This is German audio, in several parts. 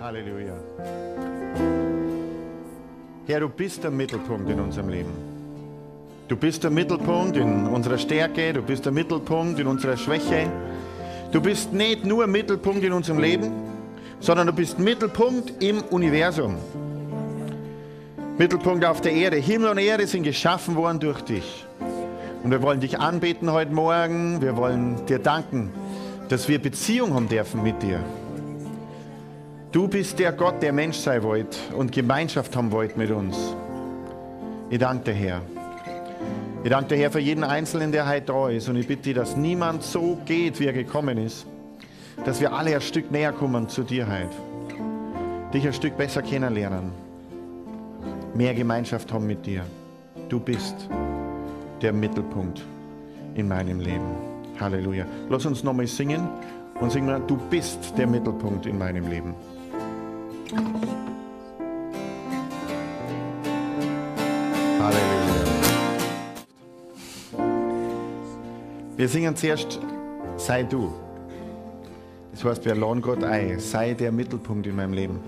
Halleluja. Herr, du bist der Mittelpunkt in unserem Leben. Du bist der Mittelpunkt in unserer Stärke, du bist der Mittelpunkt in unserer Schwäche. Du bist nicht nur Mittelpunkt in unserem Leben, sondern du bist Mittelpunkt im Universum. Mittelpunkt auf der Erde. Himmel und Erde sind geschaffen worden durch dich. Und wir wollen dich anbeten heute Morgen. Wir wollen dir danken, dass wir Beziehung haben dürfen mit dir. Du bist der Gott, der Mensch sein wollte und Gemeinschaft haben wollte mit uns. Ich danke dir, Herr. Ich danke dir, Herr, für jeden Einzelnen, der heute da ist. Und ich bitte dich, dass niemand so geht, wie er gekommen ist. Dass wir alle ein Stück näher kommen zu dir heute. Dich ein Stück besser kennenlernen. Mehr Gemeinschaft haben mit dir. Du bist der Mittelpunkt in meinem Leben. Halleluja. Lass uns nochmal singen und singen, du bist der Mittelpunkt in meinem Leben. Halleluja. Wir singen zuerst Sei du. Das heißt, wir laden Gott ein. Sei der Mittelpunkt in meinem Leben.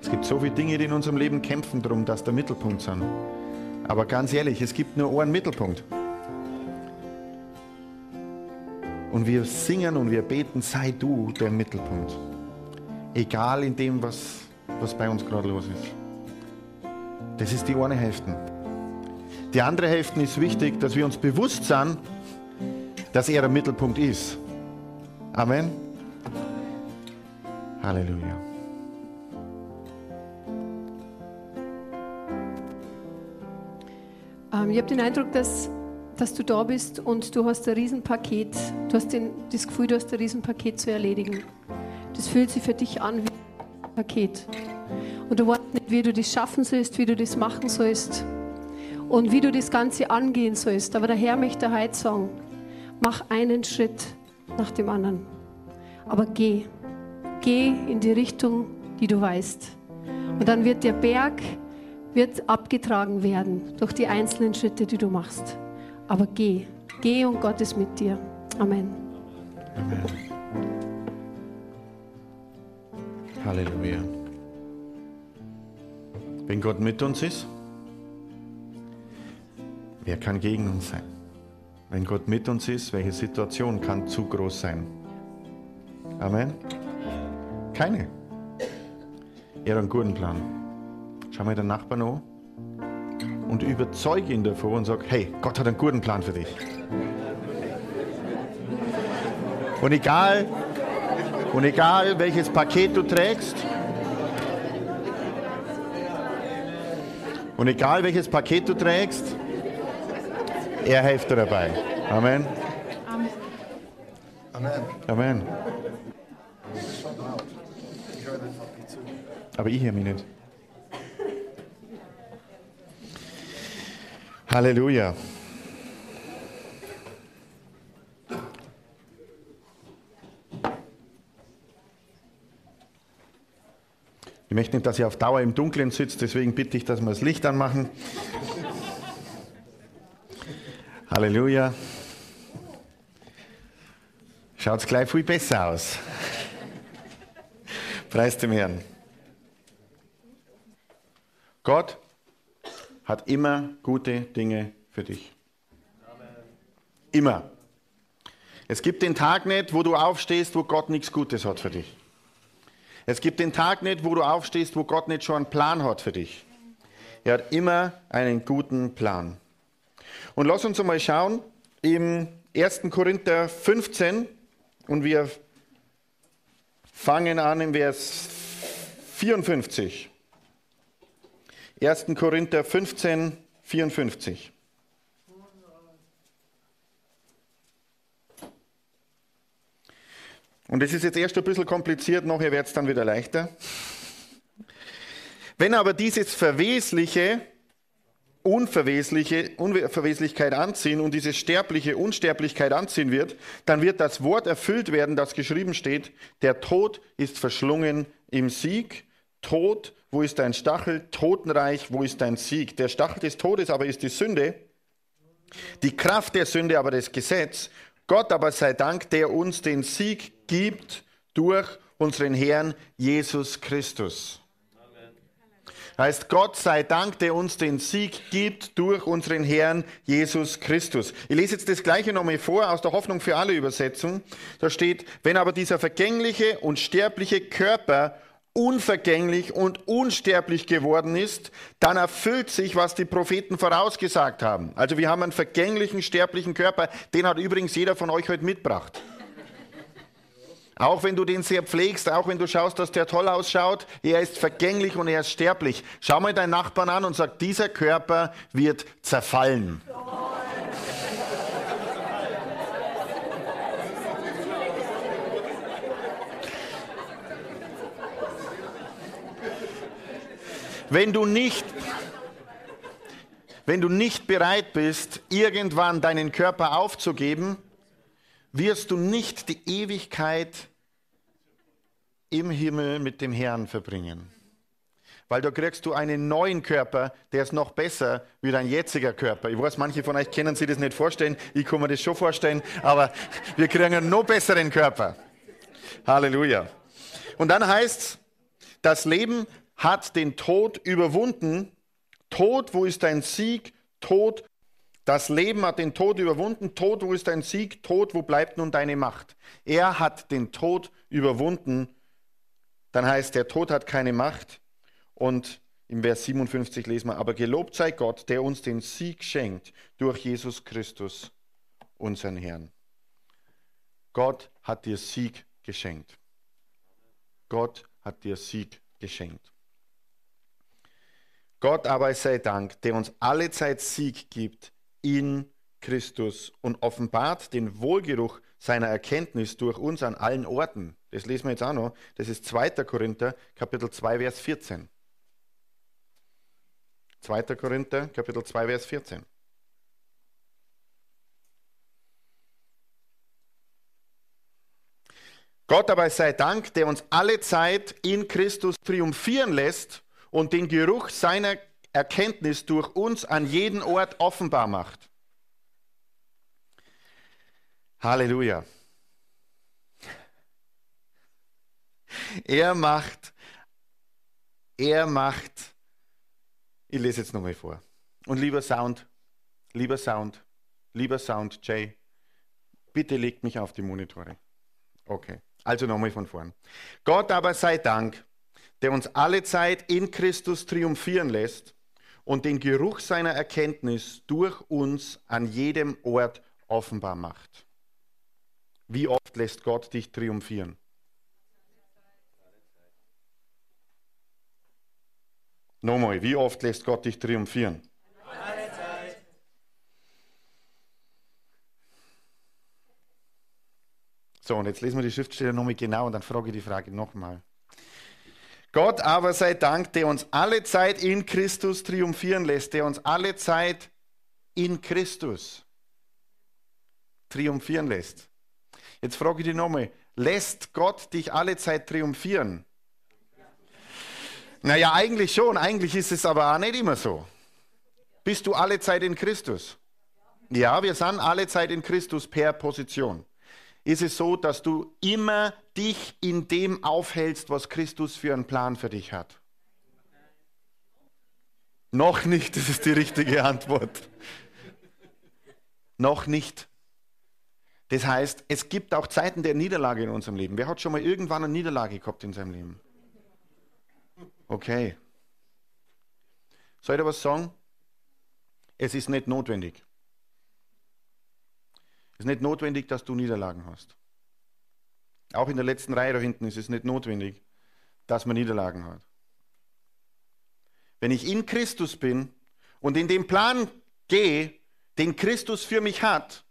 Es gibt so viele Dinge, die in unserem Leben kämpfen darum, dass der Mittelpunkt sind. Aber ganz ehrlich, es gibt nur einen Mittelpunkt. Und wir singen und wir beten, sei du der Mittelpunkt. Egal in dem, was, was bei uns gerade los ist. Das ist die eine Hälfte. Die andere Hälfte ist wichtig, dass wir uns bewusst sind, dass er der Mittelpunkt ist. Amen. Halleluja. Ähm, ich habe den Eindruck, dass, dass du da bist und du hast ein Riesenpaket. Du hast den, das Gefühl, du hast ein Riesenpaket zu erledigen. Das fühlt sich für dich an wie Paket. Und du weißt nicht, wie du das schaffen sollst, wie du das machen sollst und wie du das Ganze angehen sollst. Aber der Herr möchte heute sagen, mach einen Schritt nach dem anderen. Aber geh. Geh in die Richtung, die du weißt. Und dann wird der Berg wird abgetragen werden durch die einzelnen Schritte, die du machst. Aber geh. Geh und Gott ist mit dir. Amen. Amen. Halleluja. Wenn Gott mit uns ist, wer kann gegen uns sein? Wenn Gott mit uns ist, welche Situation kann zu groß sein? Amen. Keine. Er hat einen guten Plan. Schau mal den Nachbarn an und überzeuge ihn davon und sag, hey, Gott hat einen guten Plan für dich. Und egal, und egal welches Paket du trägst, und egal welches Paket du trägst, er hilft dir dabei. Amen. Amen. Amen. Aber ich höre mich nicht. Halleluja. Möchte nicht, dass ihr auf Dauer im Dunkeln sitzt, deswegen bitte ich, dass wir das Licht anmachen. Halleluja. Schaut gleich viel besser aus. Preis dem Herrn. Gott hat immer gute Dinge für dich. Immer. Es gibt den Tag nicht, wo du aufstehst, wo Gott nichts Gutes hat für dich. Es gibt den Tag nicht, wo du aufstehst, wo Gott nicht schon einen Plan hat für dich. Er hat immer einen guten Plan. Und lass uns einmal schauen im 1. Korinther 15 und wir fangen an im Vers 54. 1. Korinther 15, 54. Und es ist jetzt erst ein bisschen kompliziert, nachher wird es dann wieder leichter. Wenn aber dieses Verwesliche Unverwesliche, Unverweslichkeit anziehen und diese sterbliche Unsterblichkeit anziehen wird, dann wird das Wort erfüllt werden, das geschrieben steht, der Tod ist verschlungen im Sieg. Tod, wo ist dein Stachel? Totenreich, wo ist dein Sieg? Der Stachel des Todes aber ist die Sünde, die Kraft der Sünde aber das Gesetz. Gott aber sei Dank, der uns den Sieg gibt durch unseren Herrn Jesus Christus. Heißt, Gott sei Dank, der uns den Sieg gibt durch unseren Herrn Jesus Christus. Ich lese jetzt das gleiche nochmal vor aus der Hoffnung für alle Übersetzung. Da steht, wenn aber dieser vergängliche und sterbliche Körper unvergänglich und unsterblich geworden ist, dann erfüllt sich, was die Propheten vorausgesagt haben. Also wir haben einen vergänglichen, sterblichen Körper, den hat übrigens jeder von euch heute mitgebracht. Auch wenn du den sehr pflegst, auch wenn du schaust, dass der toll ausschaut, er ist vergänglich und er ist sterblich. Schau mal deinen Nachbarn an und sag, dieser Körper wird zerfallen. Wenn du nicht wenn du nicht bereit bist, irgendwann deinen Körper aufzugeben, wirst du nicht die Ewigkeit im Himmel mit dem Herrn verbringen. Weil da kriegst du einen neuen Körper, der ist noch besser wie dein jetziger Körper. Ich weiß, manche von euch können sich das nicht vorstellen, ich kann mir das schon vorstellen, aber wir kriegen einen noch besseren Körper. Halleluja. Und dann heißt es, das Leben hat den Tod überwunden. Tod, wo ist dein Sieg? Tod, das Leben hat den Tod überwunden. Tod, wo ist dein Sieg? Tod, wo bleibt nun deine Macht? Er hat den Tod überwunden. Dann heißt, der Tod hat keine Macht. Und im Vers 57 lesen wir, aber gelobt sei Gott, der uns den Sieg schenkt durch Jesus Christus, unseren Herrn. Gott hat dir Sieg geschenkt. Gott hat dir Sieg geschenkt. Gott aber sei Dank, der uns alle Zeit Sieg gibt in Christus und offenbart den Wohlgeruch seiner Erkenntnis durch uns an allen Orten. Das lesen wir jetzt auch noch. Das ist 2. Korinther, Kapitel 2, Vers 14. 2. Korinther, Kapitel 2, Vers 14. Gott aber sei Dank, der uns alle Zeit in Christus triumphieren lässt und den Geruch seiner Erkenntnis durch uns an jeden Ort offenbar macht. Halleluja. Er macht, er macht, ich lese jetzt nochmal vor. Und lieber Sound, lieber Sound, lieber Sound, Jay, bitte legt mich auf die Monitore. Okay, also nochmal von vorn. Gott aber sei Dank, der uns alle Zeit in Christus triumphieren lässt und den Geruch seiner Erkenntnis durch uns an jedem Ort offenbar macht. Wie oft lässt Gott dich triumphieren? Nochmal, wie oft lässt Gott dich triumphieren? So, und jetzt lesen wir die Schriftstelle nochmal genau und dann frage ich die Frage nochmal. Gott aber sei Dank, der uns alle Zeit in Christus triumphieren lässt, der uns alle Zeit in Christus triumphieren lässt. Jetzt frage ich dich nochmal, lässt Gott dich alle Zeit triumphieren? Naja, eigentlich schon, eigentlich ist es aber auch nicht immer so. Bist du alle Zeit in Christus? Ja, wir sind alle Zeit in Christus per Position ist es so, dass du immer dich in dem aufhältst, was Christus für einen Plan für dich hat. Noch nicht, das ist die richtige Antwort. Noch nicht. Das heißt, es gibt auch Zeiten der Niederlage in unserem Leben. Wer hat schon mal irgendwann eine Niederlage gehabt in seinem Leben? Okay. Soll ich dir was sagen? Es ist nicht notwendig. Es ist nicht notwendig, dass du Niederlagen hast. Auch in der letzten Reihe da hinten ist es nicht notwendig, dass man Niederlagen hat. Wenn ich in Christus bin und in den Plan gehe, den Christus für mich hat,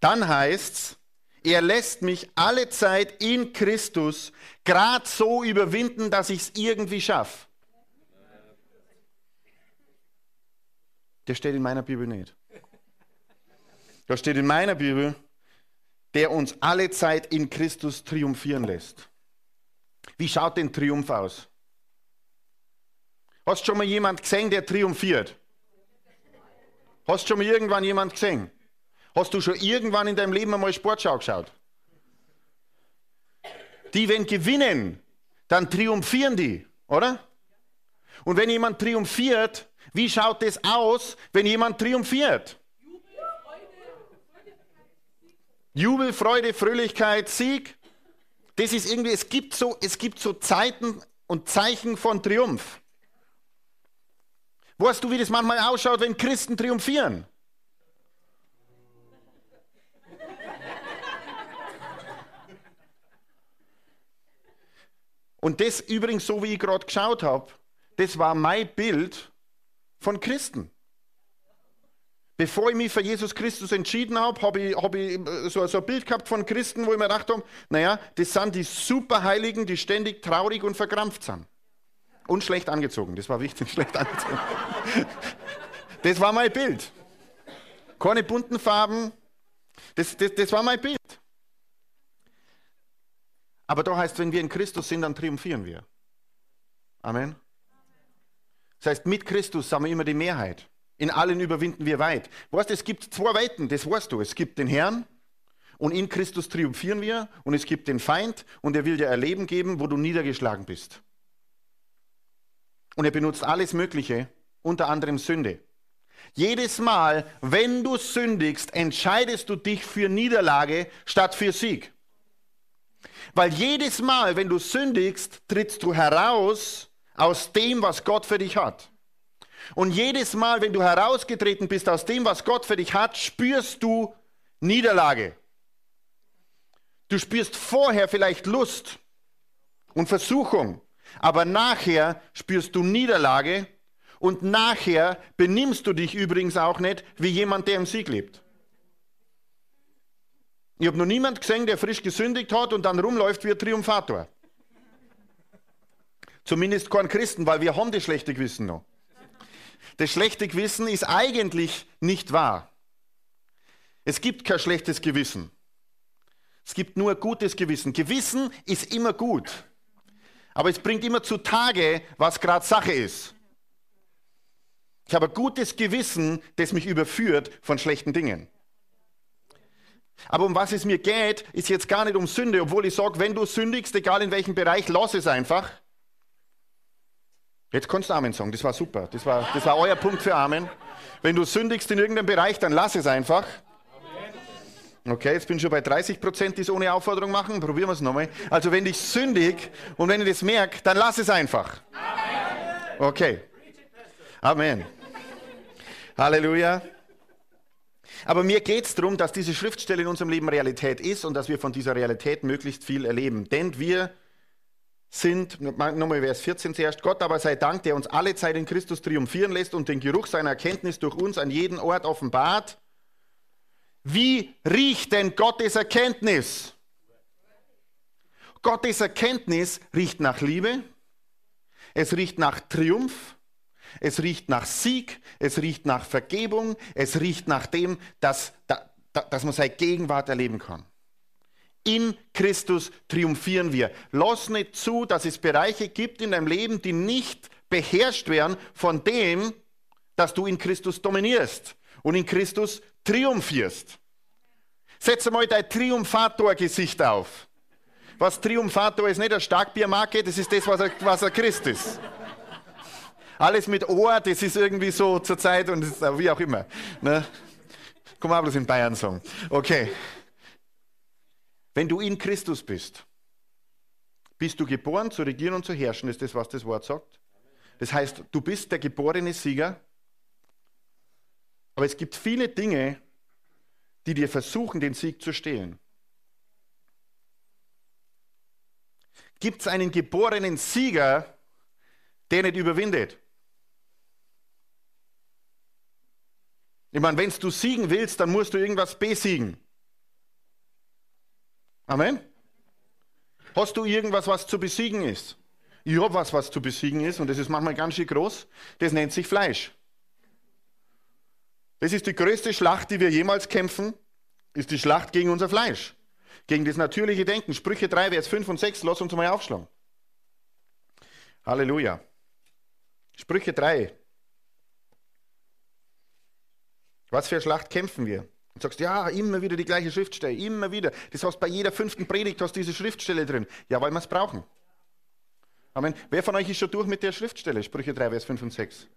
dann heißt es, er lässt mich alle Zeit in Christus gerade so überwinden, dass ich es irgendwie schaffe. Der steht in meiner Bibel nicht. Da steht in meiner Bibel, der uns alle Zeit in Christus triumphieren lässt. Wie schaut denn Triumph aus? Hast schon mal jemand gesehen, der triumphiert? Hast schon mal irgendwann jemand gesehen? Hast du schon irgendwann in deinem Leben einmal Sportschau geschaut? Die, wenn gewinnen, dann triumphieren die, oder? Und wenn jemand triumphiert, wie schaut es aus, wenn jemand triumphiert? Jubel, Freude, Fröhlichkeit, Sieg. Das ist irgendwie, es gibt so, es gibt so Zeiten und Zeichen von Triumph. Weißt du, wie das manchmal ausschaut, wenn Christen triumphieren? Und das übrigens, so wie ich gerade geschaut habe, das war mein Bild von Christen. Bevor ich mich für Jesus Christus entschieden habe, habe ich, hab ich so, so, ein Bild gehabt von Christen, wo ich mir gedacht habe, naja, das sind die Superheiligen, die ständig traurig und verkrampft sind. Und schlecht angezogen, das war wichtig, schlecht angezogen. Das war mein Bild. Keine bunten Farben, das, das, das war mein Bild. Aber da heißt, wenn wir in Christus sind, dann triumphieren wir. Amen. Das heißt, mit Christus sind wir immer die Mehrheit. In allen überwinden wir weit. Weißt, es gibt zwei Weiten, das weißt du. Es gibt den Herrn und in Christus triumphieren wir und es gibt den Feind und er will dir ein Leben geben, wo du niedergeschlagen bist. Und er benutzt alles Mögliche, unter anderem Sünde. Jedes Mal, wenn du sündigst, entscheidest du dich für Niederlage statt für Sieg. Weil jedes Mal, wenn du sündigst, trittst du heraus aus dem, was Gott für dich hat. Und jedes Mal, wenn du herausgetreten bist aus dem, was Gott für dich hat, spürst du Niederlage. Du spürst vorher vielleicht Lust und Versuchung, aber nachher spürst du Niederlage und nachher benimmst du dich übrigens auch nicht wie jemand, der im Sieg lebt. Ich habe noch niemand gesehen, der frisch gesündigt hat und dann rumläuft wie ein Triumphator. Zumindest kein Christen, weil wir haben das schlechte Gewissen noch. Das schlechte Gewissen ist eigentlich nicht wahr. Es gibt kein schlechtes Gewissen. Es gibt nur gutes Gewissen. Gewissen ist immer gut. Aber es bringt immer zutage, was gerade Sache ist. Ich habe ein gutes Gewissen, das mich überführt von schlechten Dingen. Aber um was es mir geht, ist jetzt gar nicht um Sünde, obwohl ich sage, wenn du sündigst, egal in welchem Bereich, lass es einfach. Jetzt kannst du Amen sagen, das war super. Das war, das war euer Punkt für Amen. Wenn du sündigst in irgendeinem Bereich, dann lass es einfach. Okay, jetzt bin ich schon bei 30 Prozent, die es ohne Aufforderung machen. Probieren wir es nochmal. Also, wenn ich sündig und wenn ich das merke, dann lass es einfach. Okay. Amen. Halleluja. Aber mir geht es darum, dass diese Schriftstelle in unserem Leben Realität ist und dass wir von dieser Realität möglichst viel erleben. Denn wir sind, nochmal Vers 14 zuerst, Gott aber sei Dank, der uns alle Zeit in Christus triumphieren lässt und den Geruch seiner Erkenntnis durch uns an jeden Ort offenbart. Wie riecht denn Gottes Erkenntnis? Gottes Erkenntnis riecht nach Liebe, es riecht nach Triumph, es riecht nach Sieg, es riecht nach Vergebung, es riecht nach dem, dass, dass man seine Gegenwart erleben kann. In Christus triumphieren wir. Lass nicht zu, dass es Bereiche gibt in deinem Leben, die nicht beherrscht werden von dem, dass du in Christus dominierst und in Christus triumphierst. Setz mal dein Triumphator-Gesicht auf. Was Triumphator ist nicht eine Starkbiermarke, das ist das, was er, was er Christ ist. Alles mit Ohr, das ist irgendwie so zur Zeit und ist, wie auch immer. Ne? Kann man bloß in Bayern sagen. Okay. Wenn du in Christus bist, bist du geboren zu regieren und zu herrschen, ist das, was das Wort sagt. Das heißt, du bist der geborene Sieger. Aber es gibt viele Dinge, die dir versuchen, den Sieg zu stehlen. Gibt es einen geborenen Sieger, der nicht überwindet? Ich meine, wenn du siegen willst, dann musst du irgendwas besiegen. Amen. Hast du irgendwas, was zu besiegen ist? Ich habe was, was zu besiegen ist, und das ist manchmal ganz schön groß. Das nennt sich Fleisch. Das ist die größte Schlacht, die wir jemals kämpfen, ist die Schlacht gegen unser Fleisch. Gegen das natürliche Denken. Sprüche 3, Vers 5 und 6, lass uns mal aufschlagen. Halleluja. Sprüche 3. Was für eine Schlacht kämpfen wir? Und sagst, ja, immer wieder die gleiche Schriftstelle, immer wieder. Das heißt, bei jeder fünften Predigt hast du diese Schriftstelle drin. Ja, weil wir es brauchen. Amen. Wer von euch ist schon durch mit der Schriftstelle? Sprüche 3, Vers 5 und 6.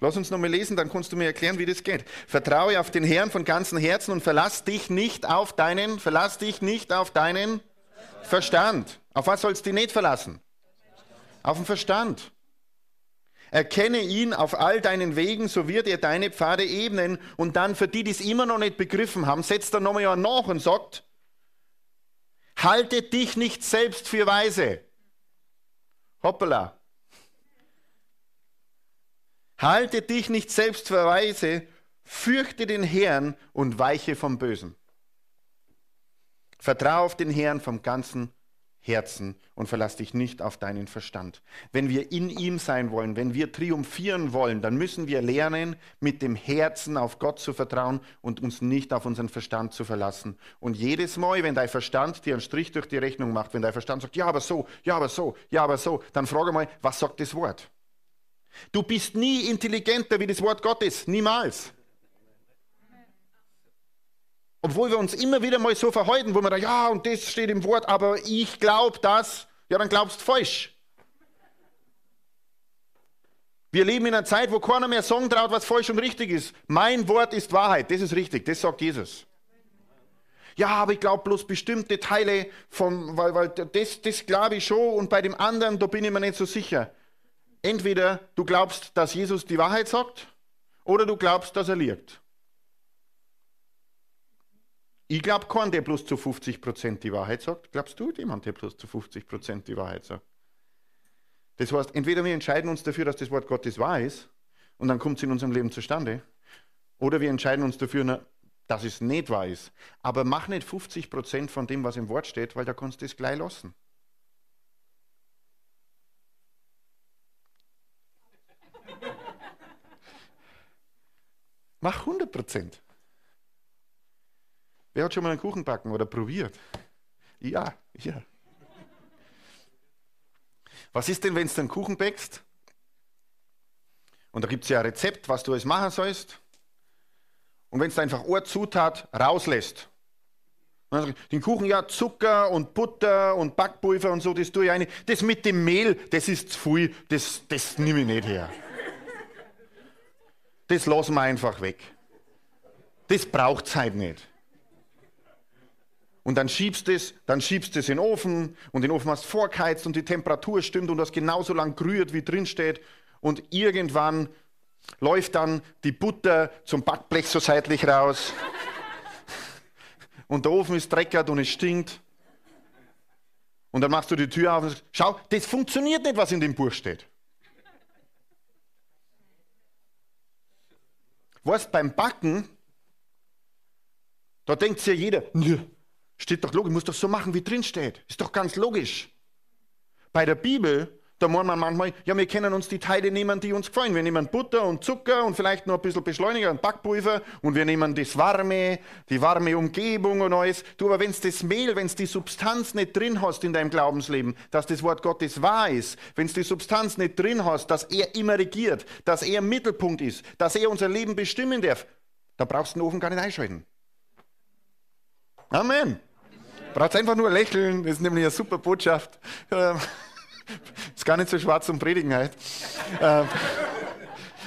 Lass uns nochmal lesen, dann kannst du mir erklären, wie das geht. Vertraue auf den Herrn von ganzem Herzen und verlass dich nicht auf deinen, verlass dich nicht auf deinen Verstand. Auf was sollst du nicht verlassen? Auf den Verstand. Erkenne ihn auf all deinen Wegen, so wird er deine Pfade ebnen. Und dann für die, die es immer noch nicht begriffen haben, setzt er nochmal nach und sagt, halte dich nicht selbst für weise. Hoppala. Halte dich nicht selbst für weise, fürchte den Herrn und weiche vom Bösen. Vertraue auf den Herrn vom ganzen Herzen und verlass dich nicht auf deinen Verstand. Wenn wir in ihm sein wollen, wenn wir triumphieren wollen, dann müssen wir lernen, mit dem Herzen auf Gott zu vertrauen und uns nicht auf unseren Verstand zu verlassen. Und jedes Mal, wenn dein Verstand dir einen Strich durch die Rechnung macht, wenn dein Verstand sagt, ja, aber so, ja, aber so, ja, aber so, dann frage mal, was sagt das Wort? Du bist nie intelligenter wie das Wort Gottes, niemals. Obwohl wir uns immer wieder mal so verhalten, wo wir da, ja, und das steht im Wort, aber ich glaube das, ja, dann glaubst du falsch. Wir leben in einer Zeit, wo keiner mehr sagen traut, was falsch und richtig ist. Mein Wort ist Wahrheit, das ist richtig, das sagt Jesus. Ja, aber ich glaube bloß bestimmte Teile vom, weil, weil das, das glaube ich schon und bei dem anderen, da bin ich mir nicht so sicher. Entweder du glaubst, dass Jesus die Wahrheit sagt, oder du glaubst, dass er liegt. Ich glaube keinen, der bloß zu 50% die Wahrheit sagt. Glaubst du jemand, der bloß zu 50% die Wahrheit sagt? Das heißt, entweder wir entscheiden uns dafür, dass das Wort Gottes wahr ist und dann kommt es in unserem Leben zustande, oder wir entscheiden uns dafür, dass es nicht wahr ist. Aber mach nicht 50% von dem, was im Wort steht, weil da kannst du es gleich lassen. Mach 100 Prozent. Wer hat schon mal einen Kuchen backen oder probiert? Ja, ja. Was ist denn, wenn du einen Kuchen bäckst? Und da gibt es ja ein Rezept, was du alles machen sollst. Und wenn du einfach eine Zutat rauslässt, den Kuchen ja Zucker und Butter und Backpulver und so, das tue ich eine. Das mit dem Mehl, das ist zu viel, das, das nehme ich nicht her. Das lassen wir einfach weg. Das braucht es halt nicht und dann schiebst du es, dann schiebst es in den Ofen und den Ofen hast vorgeheizt und die Temperatur stimmt und das genauso lang gerührt, wie drin steht. Und irgendwann läuft dann die Butter zum Backblech so seitlich raus. Und der Ofen ist dreckert und es stinkt. Und dann machst du die Tür auf und sagst, schau, das funktioniert nicht, was in dem Buch steht. Was beim Backen, da denkt sich ja jeder, Nö, Steht doch logisch, muss doch so machen, wie drin steht. Ist doch ganz logisch. Bei der Bibel, da muss man manchmal, ja, wir können uns die Teile nehmen, die uns gefallen. Wir nehmen Butter und Zucker und vielleicht noch ein bisschen Beschleuniger und Backpulver und wir nehmen das Warme, die warme Umgebung und alles. Du, aber wenn das Mehl, wenn die Substanz nicht drin hast in deinem Glaubensleben, dass das Wort Gottes wahr ist, wenn die Substanz nicht drin hast, dass er immer regiert, dass er Mittelpunkt ist, dass er unser Leben bestimmen darf, da brauchst du den Ofen gar nicht einschalten. Amen. Braucht einfach nur lächeln, das ist nämlich eine super Botschaft. Ähm, ist gar nicht so schwarz zum Predigen halt.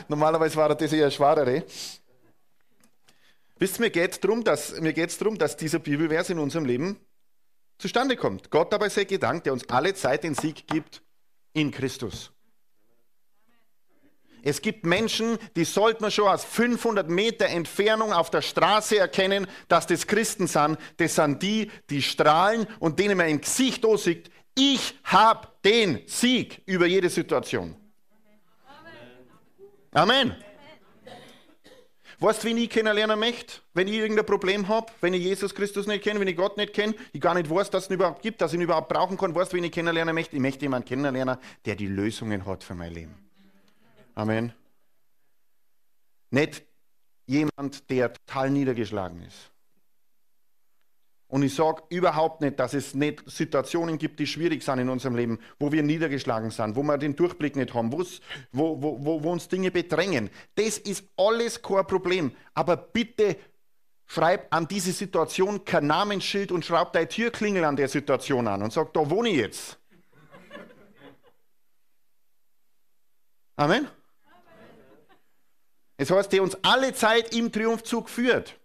Normalerweise war das eher schwarere. Wisst ihr, mir geht es darum, dass, dass dieser Bibelvers in unserem Leben zustande kommt. Gott dabei sei gedankt, der uns alle Zeit den Sieg gibt in Christus. Es gibt Menschen, die sollte man schon aus 500 Meter Entfernung auf der Straße erkennen, dass das Christen sind. Das sind die, die strahlen und denen man im Gesicht aussieht, ich habe den Sieg über jede Situation. Amen. Weißt du, wie ich kennenlernen möchte, wenn ich irgendein Problem habe, wenn ich Jesus Christus nicht kenne, wenn ich Gott nicht kenne, ich gar nicht weiß, dass es ihn überhaupt gibt, dass ich ihn überhaupt brauchen kann. Weißt du, wen ich kennenlernen möchte? Ich möchte jemanden kennenlernen, der die Lösungen hat für mein Leben. Amen. Nicht jemand, der total niedergeschlagen ist. Und ich sage überhaupt nicht, dass es nicht Situationen gibt, die schwierig sind in unserem Leben, wo wir niedergeschlagen sind, wo wir den Durchblick nicht haben, wo, wo, wo, wo uns Dinge bedrängen. Das ist alles kein Problem. Aber bitte schreib an diese Situation kein Namensschild und schraub deine Türklingel an der Situation an und sag, da wohne ich jetzt. Amen. Es heißt, der uns alle Zeit im Triumphzug führt.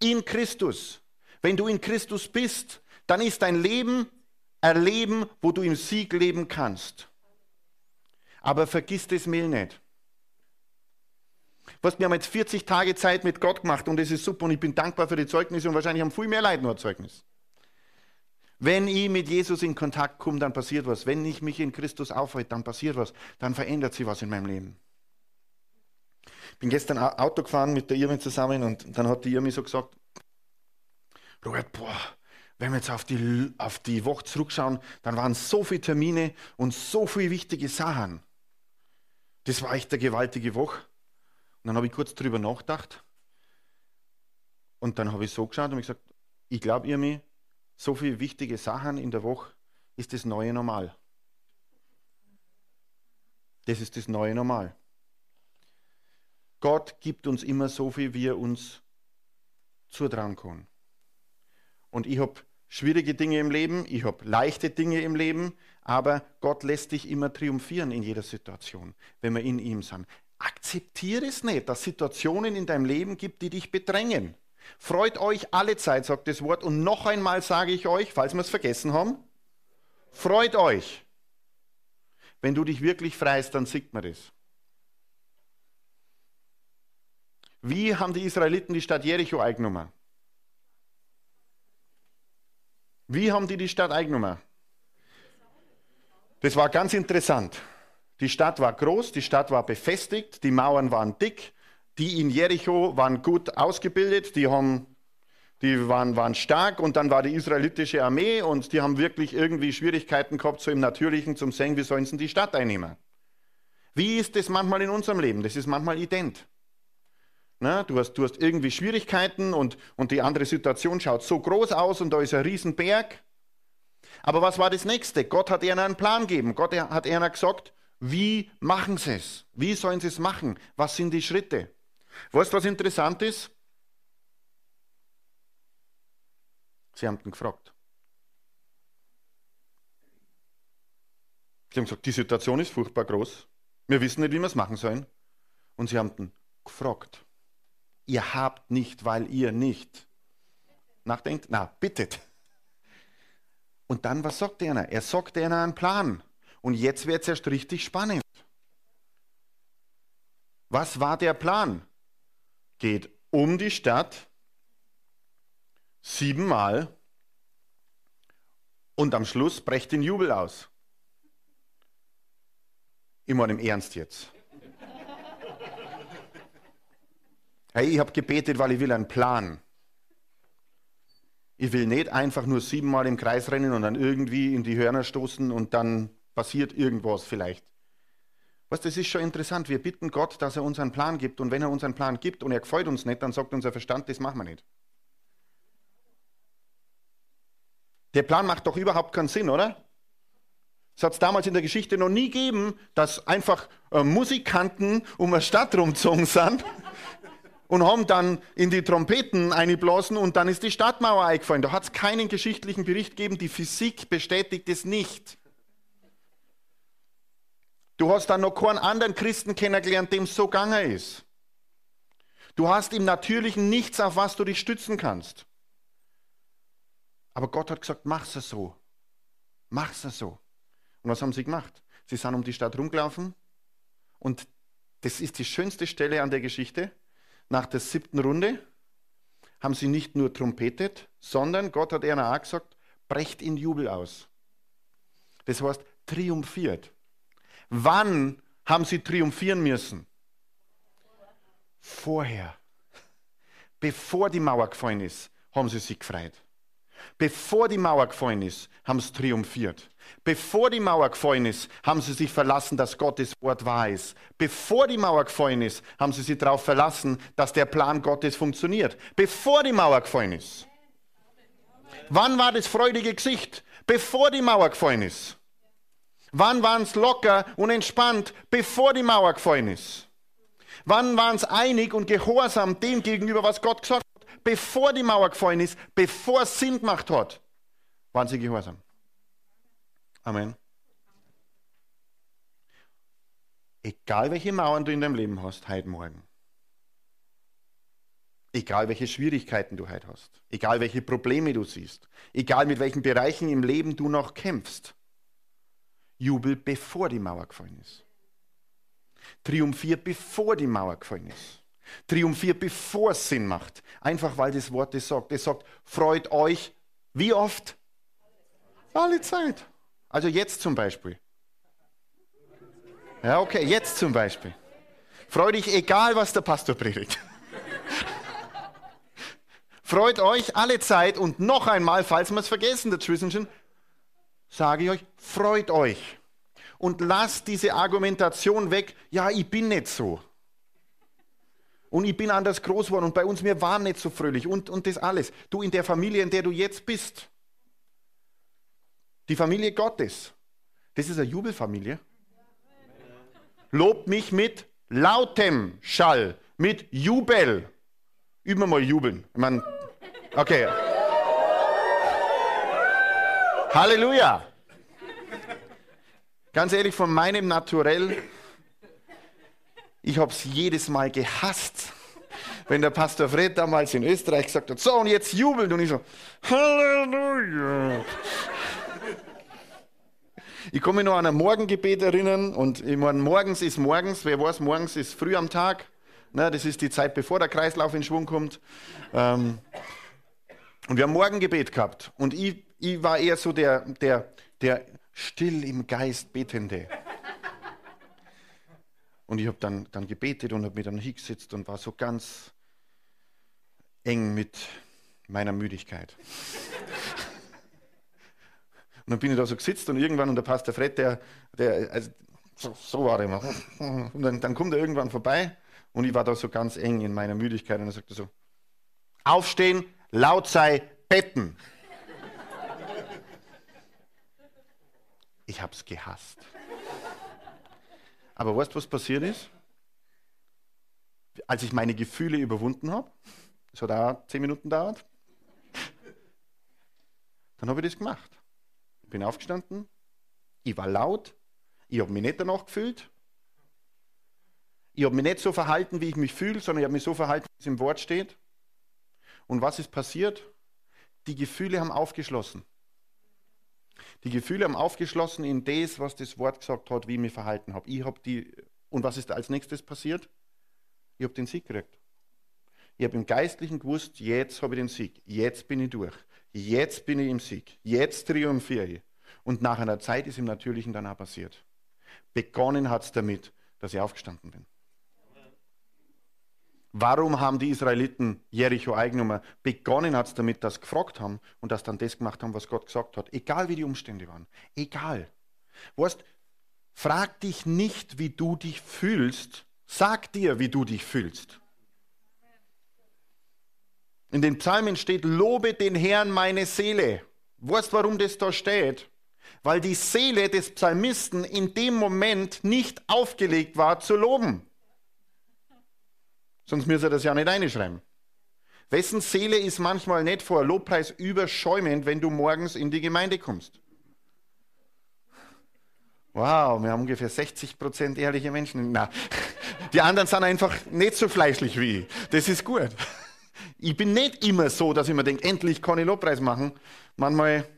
In Christus. Wenn du in Christus bist, dann ist dein Leben erleben, wo du im Sieg leben kannst. Aber vergiss das Mehl nicht. Was wir haben jetzt 40 Tage Zeit mit Gott gemacht und das ist super und ich bin dankbar für die Zeugnisse und wahrscheinlich haben viel mehr Leute ein Zeugnis. Wenn ich mit Jesus in Kontakt komme, dann passiert was. Wenn ich mich in Christus aufhalte, dann passiert was. Dann verändert sich was in meinem Leben. Bin gestern Auto gefahren mit der Irmi zusammen und dann hat die Irmi so gesagt, Robert, boah, wenn wir jetzt auf die, auf die Woche zurückschauen, dann waren so viele Termine und so viele wichtige Sachen. Das war echt eine gewaltige Woche. Und dann habe ich kurz drüber nachgedacht. Und dann habe ich so geschaut und gesagt, ich glaube, ihr mir, so viele wichtige Sachen in der Woche ist das neue Normal. Das ist das neue Normal. Gott gibt uns immer so viel, wie er uns zutrauen kann. Und ich habe schwierige Dinge im Leben, ich habe leichte Dinge im Leben, aber Gott lässt dich immer triumphieren in jeder Situation, wenn wir in ihm sind. Akzeptiere es nicht, dass Situationen in deinem Leben gibt, die dich bedrängen. Freut euch alle Zeit, sagt das Wort. Und noch einmal sage ich euch, falls wir es vergessen haben, freut euch. Wenn du dich wirklich freist, dann sieht man das. Wie haben die Israeliten die Stadt Jericho eingenommen? Wie haben die die Stadt eingenommen? Das war ganz interessant. Die Stadt war groß, die Stadt war befestigt, die Mauern waren dick, die in Jericho waren gut ausgebildet, die, haben, die waren, waren stark und dann war die israelitische Armee und die haben wirklich irgendwie Schwierigkeiten gehabt, so im Natürlichen zum sehen, wie sollen sie die Stadt einnehmen. Wie ist das manchmal in unserem Leben? Das ist manchmal ident. Na, du, hast, du hast irgendwie Schwierigkeiten und, und die andere Situation schaut so groß aus und da ist ein Riesenberg. Aber was war das nächste? Gott hat ihnen einen Plan gegeben. Gott hat ihnen gesagt, wie machen sie es? Wie sollen sie es machen? Was sind die Schritte? Weißt du, was interessant ist? Sie haben ihn gefragt. Sie haben gesagt, die Situation ist furchtbar groß. Wir wissen nicht, wie wir es machen sollen. Und sie haben ihn gefragt. Ihr habt nicht, weil ihr nicht nachdenkt. Na, bittet. Und dann, was sagt er? Er sagt ihnen einen Plan. Und jetzt wird es erst richtig spannend. Was war der Plan? Geht um die Stadt siebenmal und am Schluss brecht den Jubel aus. Immer im Ernst jetzt. Hey, ich habe gebetet, weil ich will einen Plan. Ich will nicht einfach nur siebenmal im Kreis rennen und dann irgendwie in die Hörner stoßen und dann passiert irgendwas vielleicht. Was, das ist schon interessant. Wir bitten Gott, dass er uns einen Plan gibt. Und wenn er uns einen Plan gibt und er gefällt uns nicht, dann sagt unser Verstand, das machen wir nicht. Der Plan macht doch überhaupt keinen Sinn, oder? Es hat es damals in der Geschichte noch nie gegeben, dass einfach äh, Musikanten um eine Stadt rumgezogen sind und haben dann in die Trompeten eingeblasen und dann ist die Stadtmauer eingefallen. Da hat es keinen geschichtlichen Bericht gegeben. Die Physik bestätigt es nicht. Du hast dann noch keinen anderen Christen kennengelernt, dem es so gegangen ist. Du hast im Natürlichen nichts, auf was du dich stützen kannst. Aber Gott hat gesagt, mach's es so. Mach's es so. Und was haben sie gemacht? Sie sind um die Stadt rumgelaufen und das ist die schönste Stelle an der Geschichte. Nach der siebten Runde haben sie nicht nur trompetet, sondern Gott hat ihnen auch gesagt, brecht in Jubel aus. Das heißt, triumphiert. Wann haben sie triumphieren müssen? Vorher. Bevor die Mauer gefallen ist, haben sie sich gefreut. Bevor die Mauer gefallen ist, haben sie triumphiert. Bevor die Mauer gefallen ist, haben sie sich verlassen, dass Gottes Wort wahr ist. Bevor die Mauer gefallen ist, haben sie sich darauf verlassen, dass der Plan Gottes funktioniert. Bevor die Mauer gefallen ist. Wann war das freudige Gesicht? Bevor die Mauer gefallen ist. Wann waren es locker und entspannt, bevor die Mauer gefallen ist? Wann waren es einig und gehorsam dem gegenüber, was Gott gesagt hat, bevor die Mauer gefallen ist, bevor es Sinn gemacht hat, waren sie gehorsam. Amen. Egal welche Mauern du in deinem Leben hast, heute Morgen. Egal welche Schwierigkeiten du heute hast. Egal welche Probleme du siehst. Egal mit welchen Bereichen im Leben du noch kämpfst. Jubel, bevor die Mauer gefallen ist. Triumphier, bevor die Mauer gefallen ist. Triumphier, bevor es Sinn macht. Einfach weil das Wort es sagt. Es sagt, freut euch, wie oft? Alle Zeit. Also jetzt zum Beispiel. Ja, okay, jetzt zum Beispiel. Freu dich, egal was der Pastor predigt. Freut euch alle Zeit und noch einmal, falls wir es vergessen dazwischen, sage ich euch, freut euch. Und lasst diese Argumentation weg, ja, ich bin nicht so. Und ich bin anders groß geworden und bei uns, wir waren nicht so fröhlich und, und das alles. Du in der Familie, in der du jetzt bist, die Familie Gottes, das ist eine Jubelfamilie. Lobt mich mit lautem Schall, mit Jubel. Üben wir mal jubeln. Ich meine, okay. Halleluja. Ganz ehrlich, von meinem Naturell, ich habe es jedes Mal gehasst, wenn der Pastor Fred damals in Österreich gesagt hat, so und jetzt jubelt und ich so, Halleluja. Ich komme noch an ein Morgengebet erinnern und ich meine, morgens ist morgens, wer weiß, morgens ist früh am Tag. Ne, das ist die Zeit, bevor der Kreislauf in Schwung kommt. Ähm, und wir haben Morgengebet gehabt und ich, ich war eher so der, der, der still im Geist Betende. Und ich habe dann, dann gebetet und habe mich dann hingesetzt und war so ganz eng mit meiner Müdigkeit. Und dann bin ich da so gesetzt und irgendwann, und der Pastor Fred, der, der also, so, so war er immer. Und dann, dann kommt er irgendwann vorbei und ich war da so ganz eng in meiner Müdigkeit und er sagte so, aufstehen, laut sei, betten. Ich habe es gehasst. Aber weißt du, was passiert ist? Als ich meine Gefühle überwunden habe, das hat auch zehn Minuten dauert, dann habe ich das gemacht. Bin aufgestanden, ich war laut, ich habe mich nicht danach gefühlt. Ich habe mich nicht so verhalten, wie ich mich fühle, sondern ich habe mich so verhalten, wie es im Wort steht. Und was ist passiert? Die Gefühle haben aufgeschlossen. Die Gefühle haben aufgeschlossen in das, was das Wort gesagt hat, wie ich mich verhalten habe. Ich habe die und was ist als nächstes passiert? Ich habe den Sieg gekriegt. Ich habe im Geistlichen gewusst, jetzt habe ich den Sieg. Jetzt bin ich durch. Jetzt bin ich im Sieg. Jetzt triumphiere ich. Und nach einer Zeit ist im Natürlichen dann auch passiert. Begonnen hat es damit, dass ich aufgestanden bin. Warum haben die Israeliten Jericho eingenommen? Begonnen hat es damit, dass sie gefragt haben und dass dann das gemacht haben, was Gott gesagt hat. Egal wie die Umstände waren. Egal. Weißt, frag dich nicht, wie du dich fühlst. Sag dir, wie du dich fühlst. In den Psalmen steht, lobe den Herrn meine Seele. Weißt warum das da steht? Weil die Seele des Psalmisten in dem Moment nicht aufgelegt war zu loben. Sonst müsste er das ja nicht einschreiben. Wessen Seele ist manchmal nicht vor Lobpreis überschäumend, wenn du morgens in die Gemeinde kommst? Wow, wir haben ungefähr 60 Prozent ehrliche Menschen. Na, die anderen sind einfach nicht so fleischlich wie ich. Das ist gut. Ich bin nicht immer so, dass ich mir denke, endlich kann ich Lobpreis machen. Manchmal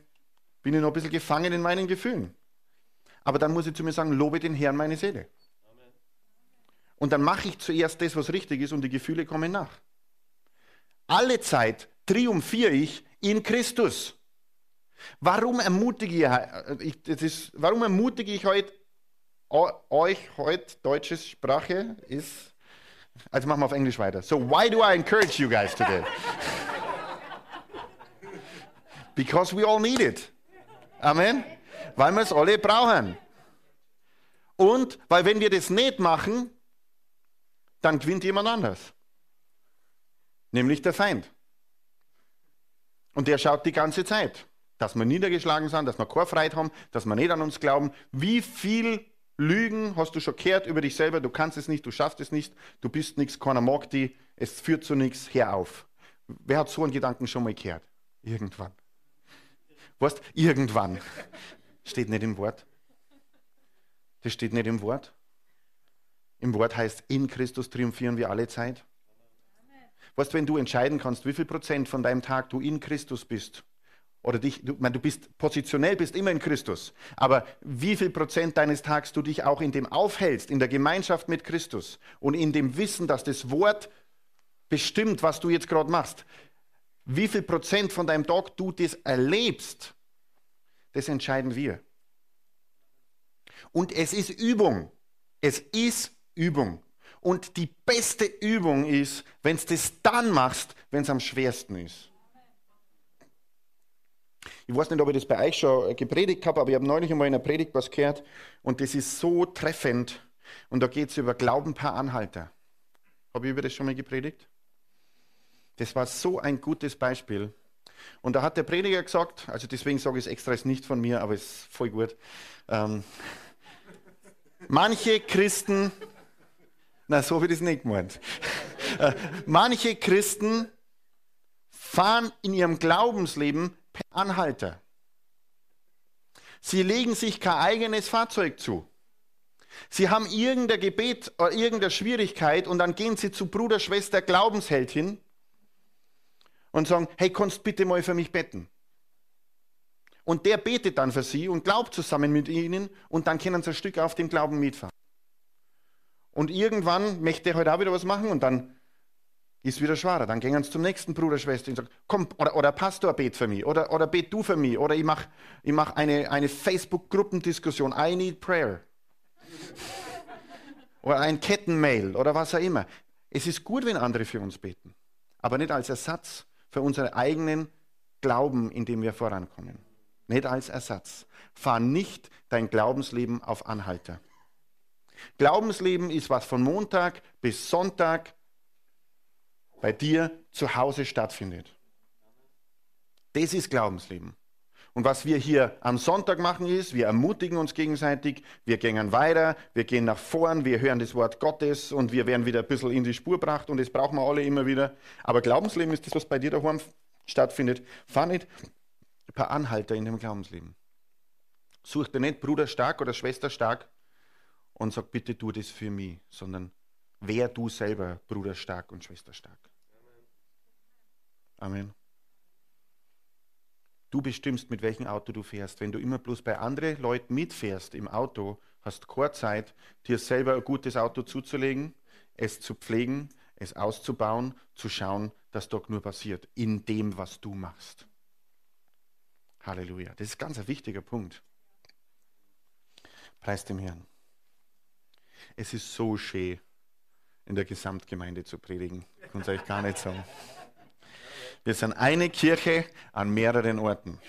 bin ich noch ein bisschen gefangen in meinen Gefühlen. Aber dann muss ich zu mir sagen, lobe den Herrn meine Seele. Und dann mache ich zuerst das, was richtig ist und die Gefühle kommen nach. Alle Zeit triumphiere ich in Christus. Warum ermutige ich, das ist, warum ermutige ich heute, euch heute, deutsche Sprache ist also machen wir auf Englisch weiter. So, why do I encourage you guys today? Because we all need it. Amen. Weil wir es alle brauchen. Und weil wenn wir das nicht machen, dann gewinnt jemand anders. Nämlich der Feind. Und der schaut die ganze Zeit, dass wir niedergeschlagen sind, dass wir keine Freiheit haben, dass wir nicht an uns glauben. Wie viel Lügen hast du schon gehört über dich selber, du kannst es nicht, du schaffst es nicht, du bist nichts, keiner mag dich, es führt zu nichts, hör auf. Wer hat so einen Gedanken schon mal gehört? Irgendwann. Weißt, irgendwann. Steht nicht im Wort. Das steht nicht im Wort. Im Wort heißt, in Christus triumphieren wir alle Zeit. Weißt, wenn du entscheiden kannst, wie viel Prozent von deinem Tag du in Christus bist, oder dich, du, du bist positionell, bist immer in Christus, aber wie viel Prozent deines Tags du dich auch in dem aufhältst, in der Gemeinschaft mit Christus und in dem Wissen, dass das Wort bestimmt, was du jetzt gerade machst, wie viel Prozent von deinem Tag du das erlebst, das entscheiden wir. Und es ist Übung. Es ist Übung. Und die beste Übung ist, wenn du das dann machst, wenn es am schwersten ist. Ich weiß nicht, ob ich das bei euch schon gepredigt habe, aber ich habe neulich einmal in einer Predigt was gehört und das ist so treffend. Und da geht es über Glauben per Anhalter. Habe ich über das schon mal gepredigt? Das war so ein gutes Beispiel. Und da hat der Prediger gesagt, also deswegen sage ich es extra, ist nicht von mir, aber es ist voll gut. Ähm, manche Christen, na so wird es nicht gemeint. Äh, manche Christen fahren in ihrem Glaubensleben per Anhalter. Sie legen sich kein eigenes Fahrzeug zu. Sie haben irgendein Gebet oder irgendeine Schwierigkeit und dann gehen sie zu Bruder, Schwester, Glaubensheld hin und sagen, hey, kannst bitte mal für mich beten? Und der betet dann für sie und glaubt zusammen mit ihnen und dann können sie ein Stück auf dem Glauben mitfahren. Und irgendwann möchte er heute halt auch wieder was machen und dann ist wieder schwerer. Dann gehen sie zum nächsten Bruder, Schwester und sagen, komm, oder, oder Pastor, bet für mich, oder, oder bet du für mich, oder ich mache ich mach eine, eine Facebook-Gruppendiskussion, I need prayer. oder ein Kettenmail, oder was auch immer. Es ist gut, wenn andere für uns beten, aber nicht als Ersatz für unseren eigenen Glauben, in dem wir vorankommen. Nicht als Ersatz. Fahr nicht dein Glaubensleben auf Anhalter. Glaubensleben ist, was von Montag bis Sonntag bei dir zu Hause stattfindet. Das ist Glaubensleben. Und was wir hier am Sonntag machen ist, wir ermutigen uns gegenseitig, wir gehen weiter, wir gehen nach vorn, wir hören das Wort Gottes und wir werden wieder ein bisschen in die Spur gebracht und das brauchen wir alle immer wieder. Aber Glaubensleben ist das, was bei dir daheim stattfindet. Fahr nicht per Anhalter in dem Glaubensleben. Such dir nicht Bruder stark oder Schwester stark und sag bitte tu das für mich, sondern wer du selber Bruder stark und Schwester stark. Amen. Du bestimmst, mit welchem Auto du fährst. Wenn du immer bloß bei anderen Leuten mitfährst im Auto, hast du Zeit, dir selber ein gutes Auto zuzulegen, es zu pflegen, es auszubauen, zu schauen, dass doch nur passiert in dem, was du machst. Halleluja. Das ist ganz ein wichtiger Punkt. Preis dem Herrn. Es ist so schön, in der Gesamtgemeinde zu predigen. Ich kann es euch gar nicht sagen. Wir sind eine Kirche an mehreren Orten.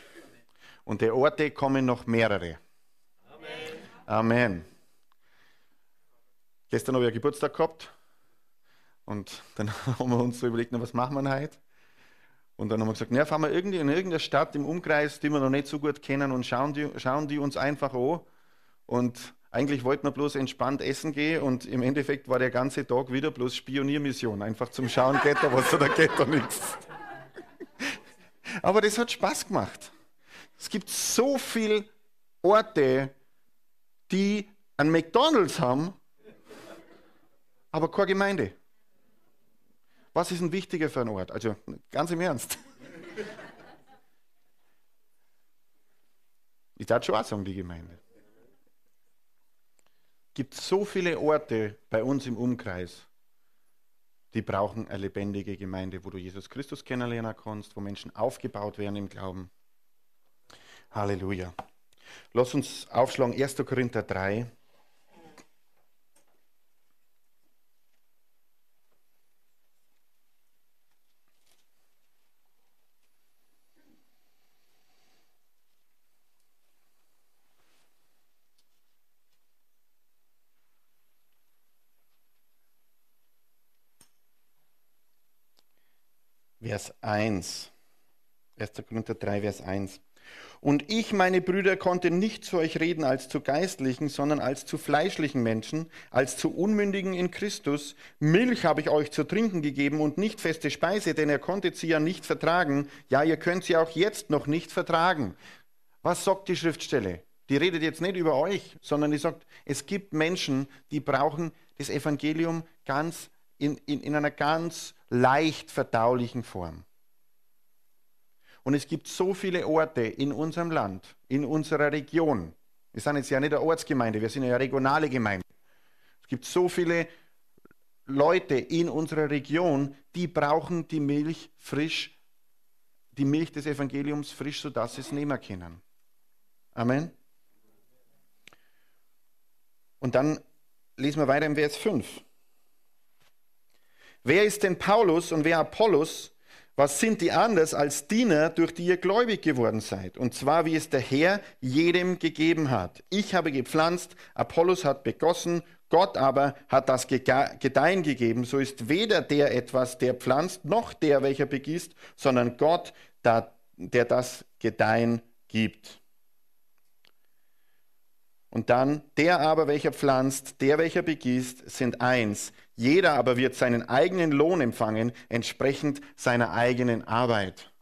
Und der Orte kommen noch mehrere. Amen. Amen. Gestern habe ich Geburtstag gehabt. Und dann haben wir uns so überlegt, was machen wir heute? Und dann haben wir gesagt, na, fahren wir irgendwie in irgendeine Stadt im Umkreis, die wir noch nicht so gut kennen und schauen die, schauen die uns einfach an. Und eigentlich wollten wir bloß entspannt essen gehen und im Endeffekt war der ganze Tag wieder bloß Spioniermission. Einfach zum Schauen, geht da was oder geht da nichts. Aber das hat Spaß gemacht. Es gibt so viele Orte, die einen McDonalds haben, aber keine Gemeinde. Was ist ein wichtiger für einen Ort? Also ganz im Ernst. Ich darf schon auch sagen, die Gemeinde. Es gibt so viele Orte bei uns im Umkreis, die brauchen eine lebendige Gemeinde, wo du Jesus Christus kennenlernen kannst, wo Menschen aufgebaut werden im Glauben. Halleluja. Lass uns aufschlagen 1. Korinther 3. Vers 1. 1. Korinther 3, Vers 1. Und ich, meine Brüder, konnte nicht zu euch reden als zu geistlichen, sondern als zu fleischlichen Menschen, als zu Unmündigen in Christus. Milch habe ich euch zu trinken gegeben und nicht feste Speise, denn ihr konntet sie ja nicht vertragen. Ja, ihr könnt sie auch jetzt noch nicht vertragen. Was sagt die Schriftstelle? Die redet jetzt nicht über euch, sondern die sagt, es gibt Menschen, die brauchen das Evangelium ganz in, in, in einer ganz leicht verdaulichen Form. Und es gibt so viele Orte in unserem Land, in unserer Region. Wir sind jetzt ja nicht eine Ortsgemeinde, wir sind ja eine regionale Gemeinde. Es gibt so viele Leute in unserer Region, die brauchen die Milch frisch, die Milch des Evangeliums frisch, sodass sie es nehmen können. Amen. Und dann lesen wir weiter im Vers 5. Wer ist denn Paulus und wer Apollos? Was sind die anders als Diener, durch die ihr gläubig geworden seid? Und zwar, wie es der Herr jedem gegeben hat. Ich habe gepflanzt, Apollos hat begossen, Gott aber hat das Gedeihen gegeben. So ist weder der etwas, der pflanzt, noch der, welcher begießt, sondern Gott, der das Gedeihen gibt. Und dann, der aber, welcher pflanzt, der, welcher begießt, sind eins. Jeder aber wird seinen eigenen Lohn empfangen, entsprechend seiner eigenen Arbeit.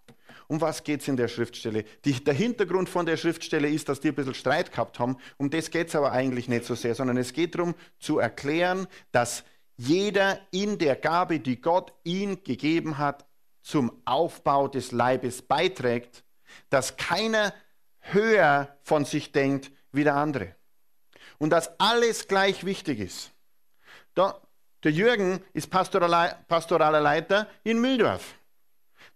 Um was geht es in der Schriftstelle? Die, der Hintergrund von der Schriftstelle ist, dass die ein bisschen Streit gehabt haben. Um das geht es aber eigentlich nicht so sehr, sondern es geht darum zu erklären, dass jeder in der Gabe, die Gott ihm gegeben hat, zum Aufbau des Leibes beiträgt, dass keiner höher von sich denkt wie der andere. Und dass alles gleich wichtig ist. Da, der Jürgen ist pastoraler Leiter in Mildorf.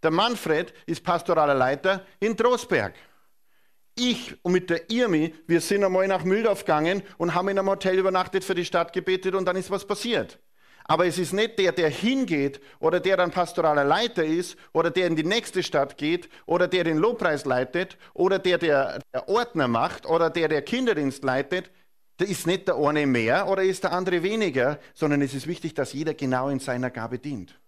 Der Manfred ist pastoraler Leiter in Trostberg. Ich und mit der Irmi, wir sind einmal nach Mildorf gegangen und haben in einem Hotel übernachtet, für die Stadt gebetet und dann ist was passiert. Aber es ist nicht der, der hingeht oder der dann pastoraler Leiter ist oder der in die nächste Stadt geht oder der den Lobpreis leitet oder der, der, der Ordner macht oder der, der Kinderdienst leitet. Da ist nicht der eine mehr oder ist der andere weniger, sondern es ist wichtig, dass jeder genau in seiner Gabe dient.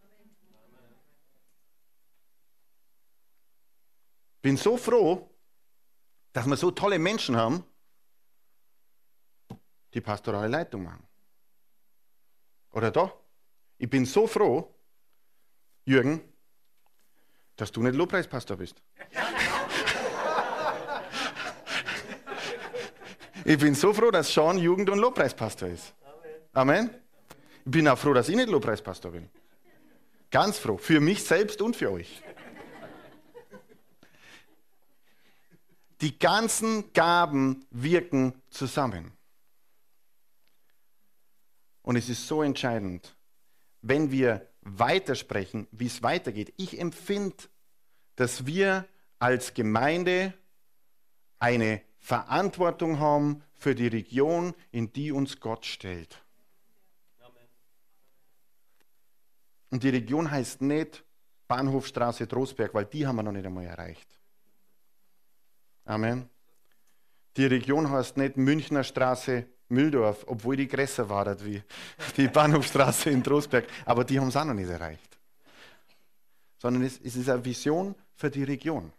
Bin so froh, dass wir so tolle Menschen haben, die pastorale Leitung machen. Oder doch? Ich bin so froh, Jürgen, dass du nicht Lobpreispastor bist. Ich bin so froh, dass Sean Jugend- und Lobpreispastor ist. Amen. Ich bin auch froh, dass ich nicht Lobpreispastor bin. Ganz froh. Für mich selbst und für euch. Die ganzen Gaben wirken zusammen. Und es ist so entscheidend, wenn wir weitersprechen, wie es weitergeht. Ich empfinde, dass wir als Gemeinde eine Verantwortung haben für die Region, in die uns Gott stellt. Und die Region heißt nicht Bahnhofstraße Trostberg, weil die haben wir noch nicht einmal erreicht. Amen. Die Region heißt nicht Münchner Straße Mühldorf, obwohl die größer war wie die Bahnhofstraße in Trostberg, aber die haben es auch noch nicht erreicht. Sondern es, es ist eine Vision für die Region.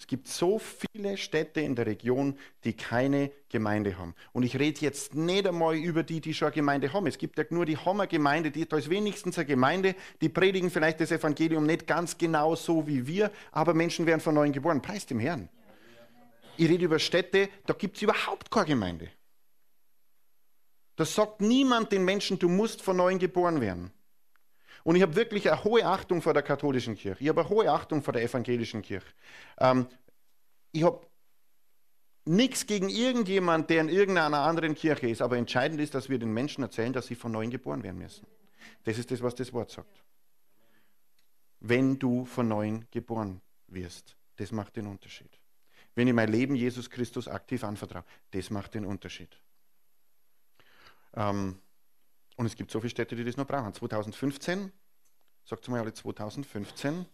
Es gibt so viele Städte in der Region, die keine Gemeinde haben. Und ich rede jetzt nicht einmal über die, die schon eine Gemeinde haben. Es gibt ja nur die Hammergemeinde, die, da ist wenigstens eine Gemeinde, die predigen vielleicht das Evangelium nicht ganz genau so wie wir, aber Menschen werden von neuem geboren. Preis dem Herrn. Ich rede über Städte, da gibt es überhaupt keine Gemeinde. Da sagt niemand den Menschen, du musst von neuem geboren werden. Und ich habe wirklich eine hohe Achtung vor der katholischen Kirche. Ich habe eine hohe Achtung vor der evangelischen Kirche. Ähm, ich habe nichts gegen irgendjemand, der in irgendeiner anderen Kirche ist, aber entscheidend ist, dass wir den Menschen erzählen, dass sie von neuem geboren werden müssen. Das ist das, was das Wort sagt. Wenn du von neuem geboren wirst, das macht den Unterschied. Wenn ich mein Leben Jesus Christus aktiv anvertraue, das macht den Unterschied. Ähm, und es gibt so viele Städte, die das noch brauchen. 2015, sagt mal alle 2015.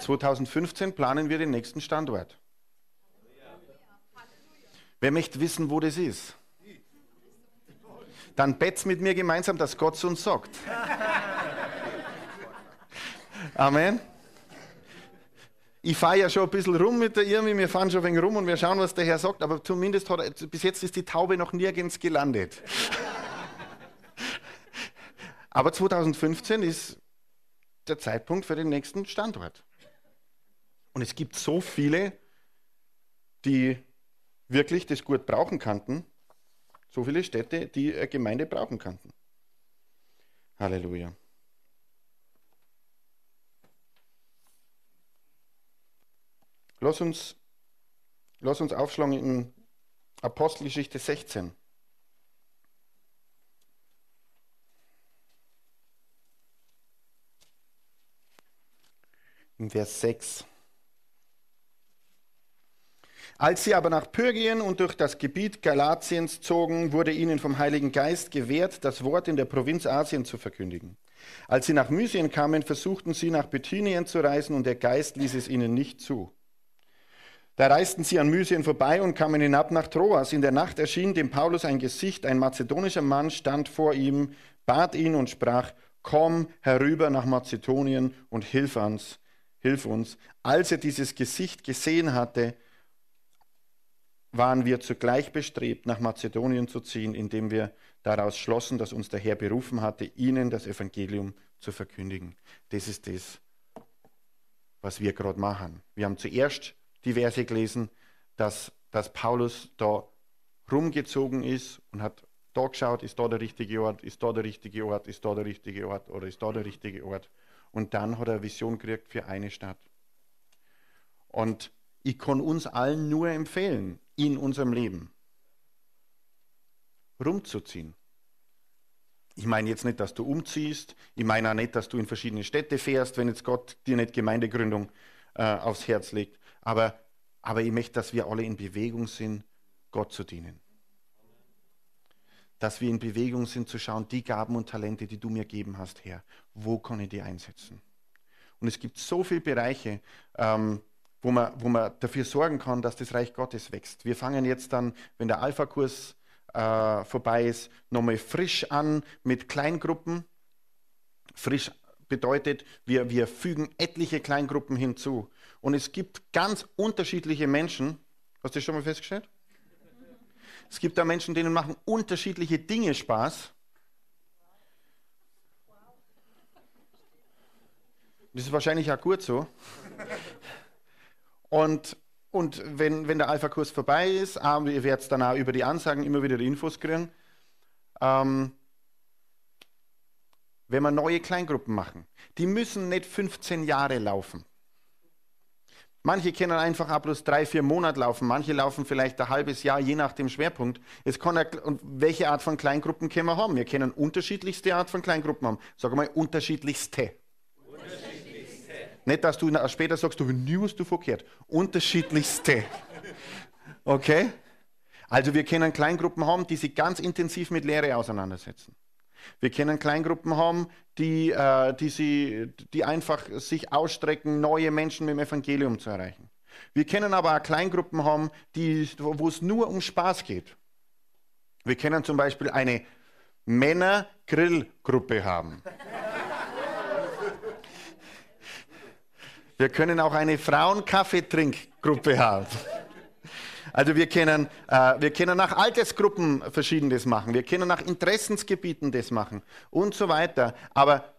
2015 planen wir den nächsten Standort. Wer möchte wissen, wo das ist? Dann betz mit mir gemeinsam, dass Gott es uns sagt. Amen. ich fahre ja schon ein bisschen rum mit der Irmi, wir fahren schon ein wenig rum und wir schauen, was der Herr sagt, aber zumindest hat bis jetzt ist die Taube noch nirgends gelandet. Aber 2015 ist der Zeitpunkt für den nächsten Standort. Und es gibt so viele, die wirklich das gut brauchen kannten, so viele Städte, die eine Gemeinde brauchen kannten. Halleluja. Lass uns, lass uns aufschlagen in Apostelgeschichte 16. In Vers 6. Als sie aber nach Pyrgien und durch das Gebiet Galatiens zogen, wurde ihnen vom Heiligen Geist gewährt, das Wort in der Provinz Asien zu verkündigen. Als sie nach Mysien kamen, versuchten sie nach Bithynien zu reisen und der Geist ließ es ihnen nicht zu. Da reisten sie an Mysien vorbei und kamen hinab nach Troas. In der Nacht erschien dem Paulus ein Gesicht, ein mazedonischer Mann stand vor ihm, bat ihn und sprach, komm herüber nach Mazedonien und hilf uns, hilf uns. Als er dieses Gesicht gesehen hatte, waren wir zugleich bestrebt, nach Mazedonien zu ziehen, indem wir daraus schlossen, dass uns der Herr berufen hatte, ihnen das Evangelium zu verkündigen. Das ist das, was wir gerade machen. Wir haben zuerst die Verse gelesen, dass, dass Paulus da rumgezogen ist und hat da geschaut, ist da der richtige Ort, ist da der richtige Ort, ist da der richtige Ort oder ist da der richtige Ort. Und dann hat er eine Vision gekriegt für eine Stadt. Und ich kann uns allen nur empfehlen, in unserem Leben rumzuziehen. Ich meine jetzt nicht, dass du umziehst, ich meine auch nicht, dass du in verschiedene Städte fährst, wenn jetzt Gott dir nicht Gemeindegründung äh, aufs Herz legt. Aber, aber ich möchte, dass wir alle in Bewegung sind, Gott zu dienen. Dass wir in Bewegung sind, zu schauen, die Gaben und Talente, die du mir gegeben hast, Herr, wo kann ich die einsetzen? Und es gibt so viele Bereiche, ähm, wo, man, wo man dafür sorgen kann, dass das Reich Gottes wächst. Wir fangen jetzt dann, wenn der Alpha-Kurs äh, vorbei ist, nochmal frisch an mit Kleingruppen. Frisch bedeutet, wir, wir fügen etliche Kleingruppen hinzu. Und es gibt ganz unterschiedliche Menschen. Hast du das schon mal festgestellt? Es gibt da Menschen, denen machen unterschiedliche Dinge Spaß. Das ist wahrscheinlich auch gut so. Und, und wenn, wenn der Alpha-Kurs vorbei ist, ihr werdet dann auch über die Ansagen immer wieder die Infos kriegen, ähm, wenn wir neue Kleingruppen machen, die müssen nicht 15 Jahre laufen. Manche können einfach ab bloß drei, vier Monate laufen, manche laufen vielleicht ein halbes Jahr, je nach dem Schwerpunkt. Es kann und welche Art von Kleingruppen können wir haben? Wir können unterschiedlichste Art von Kleingruppen haben. Sag mal, unterschiedlichste. unterschiedlichste. Nicht, dass du später sagst, du nie was du verkehrt. Unterschiedlichste. Okay? Also wir können Kleingruppen haben, die sich ganz intensiv mit Lehre auseinandersetzen. Wir können Kleingruppen haben, die, äh, die, sie, die einfach sich ausstrecken, neue Menschen mit dem Evangelium zu erreichen. Wir können aber auch Kleingruppen haben, die, wo es nur um Spaß geht. Wir können zum Beispiel eine Männer-Grillgruppe haben. Wir können auch eine Frauen-Kaffeetrinkgruppe haben. Also wir können, äh, wir können nach Altersgruppen verschiedenes machen, wir können nach Interessensgebieten das machen und so weiter. Aber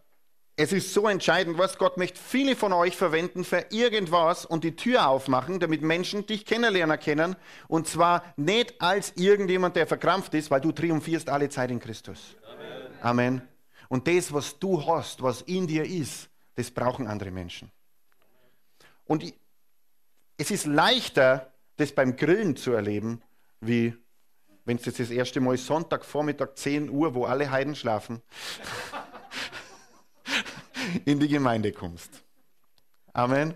es ist so entscheidend, was Gott möchte viele von euch verwenden für irgendwas und die Tür aufmachen, damit Menschen dich kennenlernen können. Und zwar nicht als irgendjemand, der verkrampft ist, weil du triumphierst alle Zeit in Christus. Amen. Amen. Und das, was du hast, was in dir ist, das brauchen andere Menschen. Und es ist leichter, das beim Grillen zu erleben, wie wenn es jetzt das erste Mal Sonntagvormittag 10 Uhr, wo alle Heiden schlafen, in die Gemeinde kommst. Amen.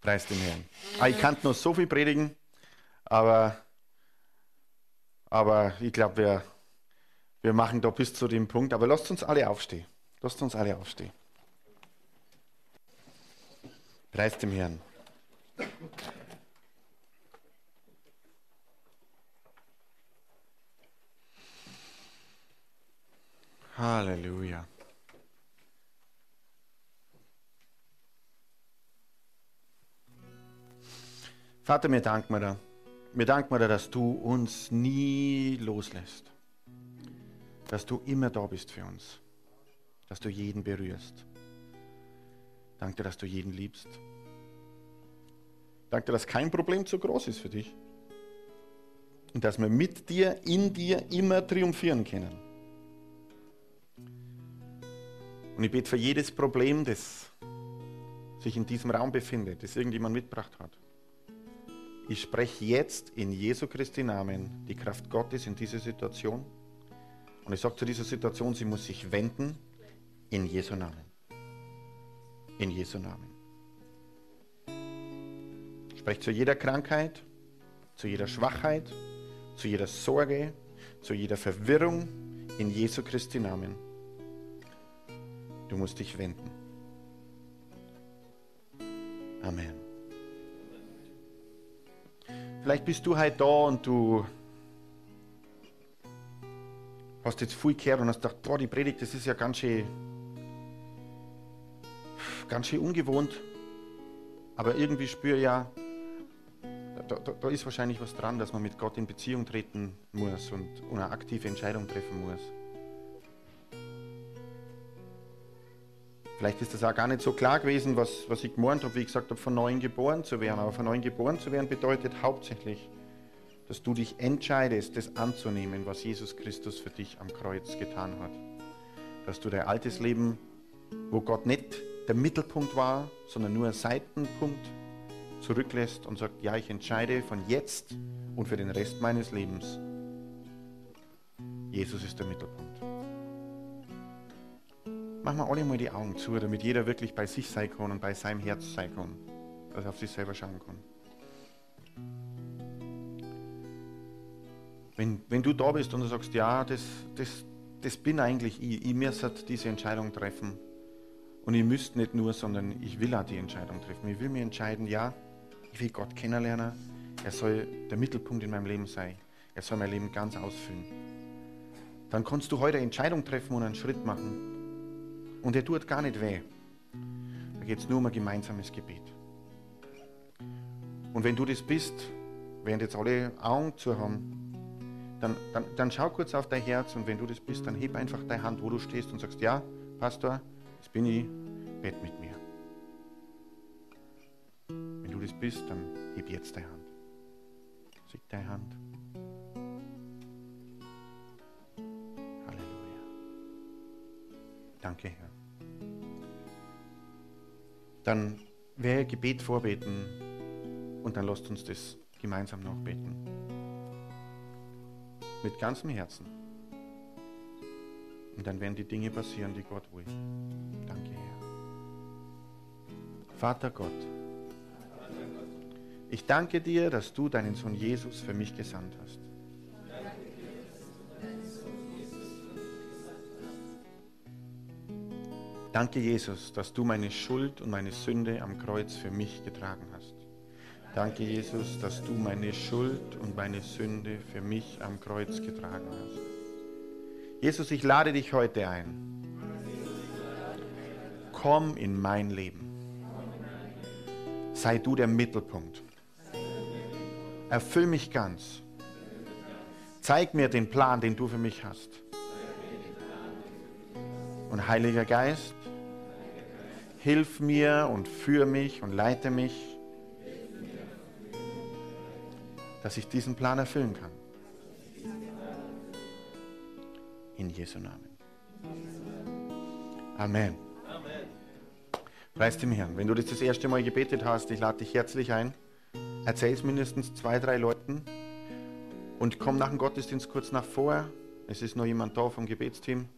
Preis den Herrn. Ah, ich kann noch so viel predigen, aber, aber ich glaube, wir, wir machen da bis zu dem Punkt. Aber lasst uns alle aufstehen. Lasst uns alle aufstehen. Preis dem Herrn. Halleluja. Vater, wir danken dir. Wir danken dir, dass du uns nie loslässt. Dass du immer da bist für uns. Dass du jeden berührst. Danke dass du jeden liebst. Danke dass kein Problem zu groß ist für dich. Und dass wir mit dir, in dir immer triumphieren können. Und ich bete für jedes Problem, das sich in diesem Raum befindet, das irgendjemand mitgebracht hat. Ich spreche jetzt in Jesu Christi Namen die Kraft Gottes in diese Situation. Und ich sage zu dieser Situation, sie muss sich wenden in Jesu Namen. In Jesu Namen. Ich spreche zu jeder Krankheit, zu jeder Schwachheit, zu jeder Sorge, zu jeder Verwirrung in Jesu Christi Namen. Du musst dich wenden. Amen. Vielleicht bist du heute da und du hast jetzt viel gehört und hast gedacht, boah, die Predigt, das ist ja ganz schön, ganz schön ungewohnt. Aber irgendwie spüre ja, da, da, da, ist wahrscheinlich was dran, dass man mit Gott in Beziehung treten muss und eine aktive Entscheidung treffen muss. Vielleicht ist das auch gar nicht so klar gewesen, was, was ich gemeint habe, wie ich gesagt habe, von neuem geboren zu werden. Aber von neuem geboren zu werden bedeutet hauptsächlich, dass du dich entscheidest, das anzunehmen, was Jesus Christus für dich am Kreuz getan hat. Dass du dein altes Leben, wo Gott nicht der Mittelpunkt war, sondern nur ein Seitenpunkt, zurücklässt und sagt, ja, ich entscheide von jetzt und für den Rest meines Lebens, Jesus ist der Mittelpunkt. Machen wir alle mal die Augen zu, damit jeder wirklich bei sich sein kann und bei seinem Herz sein kann, dass er auf sich selber schauen kann. Wenn, wenn du da bist und du sagst, ja, das, das, das bin eigentlich ich, ich müsste diese Entscheidung treffen. Und ich müsste nicht nur, sondern ich will auch die Entscheidung treffen. Ich will mir entscheiden, ja, ich will Gott kennenlernen. Er soll der Mittelpunkt in meinem Leben sein. Er soll mein Leben ganz ausfüllen. Dann kannst du heute eine Entscheidung treffen und einen Schritt machen. Und er tut gar nicht weh. Da geht es nur um ein gemeinsames Gebet. Und wenn du das bist, während jetzt alle Augen zu haben, dann, dann, dann schau kurz auf dein Herz und wenn du das bist, dann heb einfach deine Hand, wo du stehst und sagst, ja, Pastor, das bin ich, bett mit mir. Wenn du das bist, dann heb jetzt deine Hand. Sieg deine Hand. Halleluja. Danke, Herr dann werde Gebet vorbeten und dann lasst uns das gemeinsam noch beten. Mit ganzem Herzen. Und dann werden die Dinge passieren, die Gott will. Danke, Herr. Vater Gott, ich danke dir, dass du deinen Sohn Jesus für mich gesandt hast. Danke, Jesus, dass du meine Schuld und meine Sünde am Kreuz für mich getragen hast. Danke, Jesus, dass du meine Schuld und meine Sünde für mich am Kreuz getragen hast. Jesus, ich lade dich heute ein. Komm in mein Leben. Sei du der Mittelpunkt. Erfüll mich ganz. Zeig mir den Plan, den du für mich hast. Und Heiliger Geist, Hilf mir und führe mich und leite mich, dass ich diesen Plan erfüllen kann. In Jesu Namen. Amen. Preis dem Herrn. Wenn du das das erste Mal gebetet hast, ich lade dich herzlich ein. Erzähl es mindestens zwei, drei Leuten und komm nach dem Gottesdienst kurz nach vor. Es ist noch jemand da vom Gebetsteam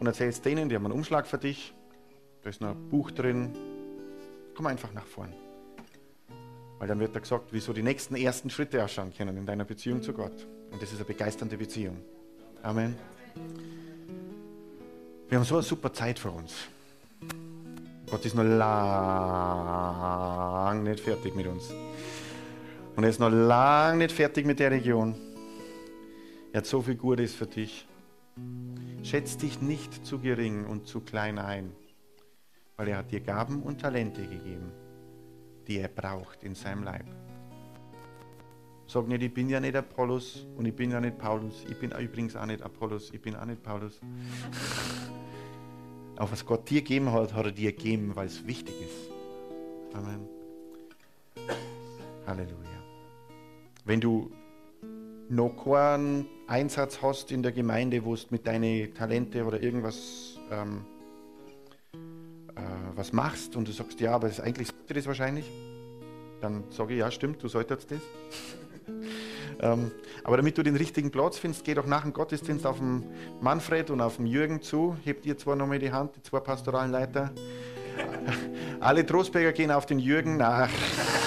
und erzählst denen, die haben einen Umschlag für dich, da ist noch ein Buch drin. Komm einfach nach vorn. Weil dann wird da gesagt, wieso die nächsten ersten Schritte ausschauen können in deiner Beziehung zu Gott. Und das ist eine begeisternde Beziehung. Amen. Wir haben so eine super Zeit vor uns. Gott ist noch lang nicht fertig mit uns. Und er ist noch lang nicht fertig mit der Region. Er hat so viel Gutes für dich. Schätz dich nicht zu gering und zu klein ein, weil er hat dir Gaben und Talente gegeben, die er braucht in seinem Leib. Sag nicht, ich bin ja nicht Apollos und ich bin ja nicht Paulus. Ich bin übrigens auch nicht Apollos, ich bin auch nicht Paulus. Aber was Gott dir gegeben hat, hat er dir gegeben, weil es wichtig ist. Amen. Halleluja. Wenn du noch keinen Einsatz hast in der Gemeinde, wo du mit deinen Talente oder irgendwas ähm, äh, was machst und du sagst, ja, aber das, eigentlich sollte das wahrscheinlich, dann sage ich, ja, stimmt, du solltest das. ähm, aber damit du den richtigen Platz findest, geh doch nach dem Gottesdienst auf den Manfred und auf den Jürgen zu, hebt ihr zwar nochmal die Hand, die zwei pastoralen Leiter. Alle Trostberger gehen auf den Jürgen nach.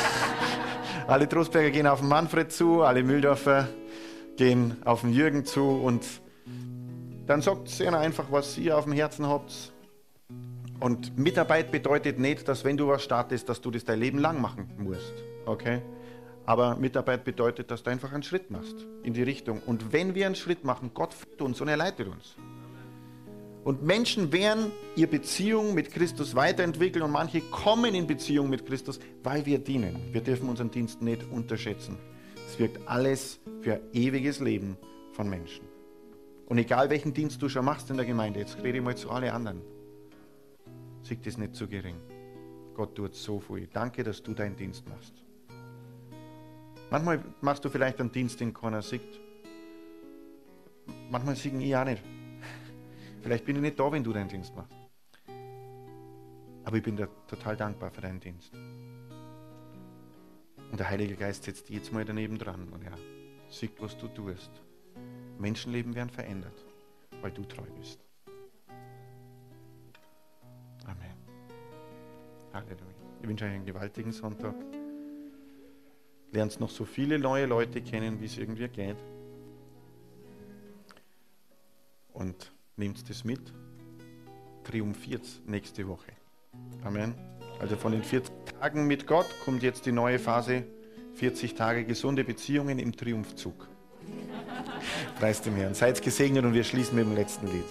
alle Trostberger gehen auf den Manfred zu, alle Mühldorfer gehen auf den Jürgen zu und dann sagt ihnen einfach, was ihr auf dem Herzen habt. Und Mitarbeit bedeutet nicht, dass wenn du was startest, dass du das dein Leben lang machen musst. Okay? Aber Mitarbeit bedeutet, dass du einfach einen Schritt machst in die Richtung. Und wenn wir einen Schritt machen, Gott führt uns und er leitet uns. Und Menschen werden ihre Beziehung mit Christus weiterentwickeln und manche kommen in Beziehung mit Christus, weil wir dienen. Wir dürfen unseren Dienst nicht unterschätzen. Es wirkt alles für ewiges Leben von Menschen. Und egal welchen Dienst du schon machst in der Gemeinde, jetzt rede ich mal zu allen anderen, sieh das nicht zu gering. Gott tut so viel. Danke, dass du deinen Dienst machst. Manchmal machst du vielleicht einen Dienst, den keiner sieht. Manchmal siegen ich auch nicht. Vielleicht bin ich nicht da, wenn du deinen Dienst machst. Aber ich bin dir total dankbar für deinen Dienst. Und der Heilige Geist setzt jetzt mal daneben dran und er sieht, was du tust. Menschenleben werden verändert, weil du treu bist. Amen. Halleluja. Ich wünsche euch einen gewaltigen Sonntag. Lernt noch so viele neue Leute kennen, wie es irgendwie geht. Und nehmt das mit. Triumphiert nächste Woche. Amen. Also von den 40 Tagen mit Gott kommt jetzt die neue Phase. 40 Tage gesunde Beziehungen im Triumphzug. Preis dem Herrn. Seid gesegnet und wir schließen mit dem letzten Lied.